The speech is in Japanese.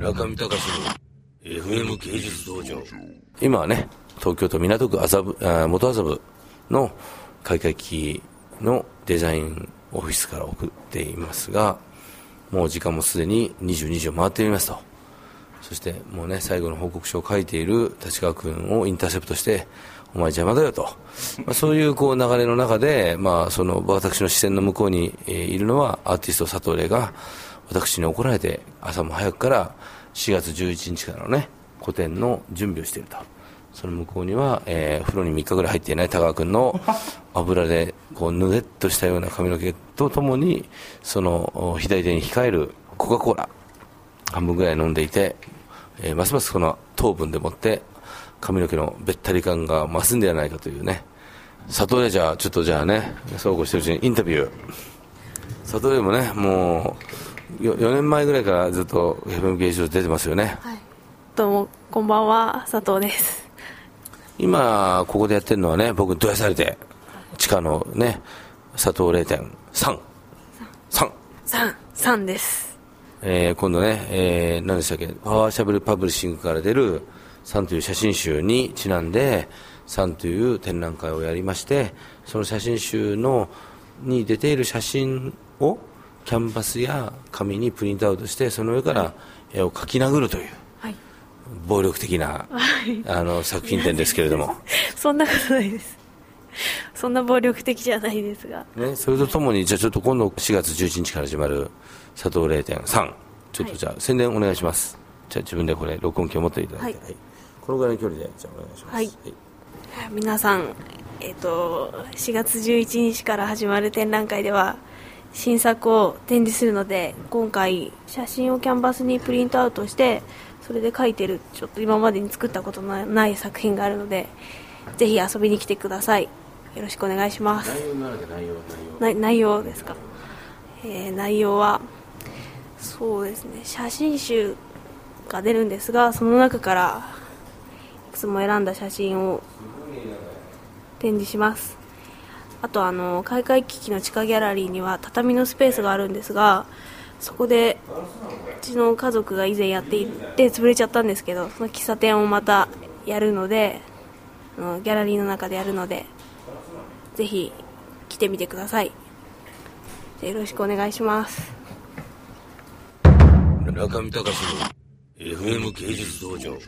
中見隆の FM 芸術道場今はね東京都港区麻布元麻布の開会期のデザインオフィスから送っていますがもう時間もすでに22時を回っていますと。そしてもうね最後の報告書を書いている立川君をインターセプトしてお前邪魔だよと、まあ、そういうこう流れの中で、まあ、その私の視線の向こうに、いるのはアーティスト佐藤玲が私に怒られて朝も早くから4月11日からのね個展の準備をしていると。その向こうには、えー、風呂に3日ぐらい入っていない田川君の 油でこうぬでっとしたような髪の毛とともにその左手に控えるコカ・コーラ半分ぐらい飲んでいて、えー、ますますこの糖分でもって髪の毛のべったり感が増すんではないかというね。佐藤でじゃあちょっとじゃあねそうこうしてるうちにインタビュー。佐藤でもねもう 4, 4年前ぐらいからずっと FM 芸術出てますよね、はい、どうもこんばんは。佐藤です。今ここでやってるのはね僕どやされて地下のね佐藤0.3 3 3 3です。えー、今度ね、えー、何でしたっけパワーシャブルパブリッシングから出るサンという写真集にちなんで、サンという展覧会をやりまして、その写真集のに出ている写真をキャンバスや紙にプリントアウトして、その上から絵を描き殴るという、はい、暴力的な、はい、あの作品展ですけれども。そんなことないです。そんな暴力的じゃないですが。ね、それとともに、じゃあちょっと今度4月11日から始まる佐藤0.3、ちょっとじゃあ宣伝お願いします。じゃあ自分でこれ録音機を持っていただいて。はいこのぐらいの距離でじゃあお願いします、はい、はい、皆さん、えーと、4月11日から始まる展覧会では新作を展示するので今回写真をキャンバスにプリントアウトしてそれで描いてるちょっと今までに作ったことのない作品があるのでぜひ遊びに来てください。よろしくお願いします。内容内容内容ですか、えー、内容はそうですね。写真集が出るんですがその中からいくつも選んだ写真を展示しますあとあの開会機器の地下ギャラリーには畳のスペースがあるんですがそこでうちの家族が以前やっていて潰れちゃったんですけどその喫茶店をまたやるのであのギャラリーの中でやるのでぜひ来てみてください。よろしくお願いします。中見隆の FM 芸術道場。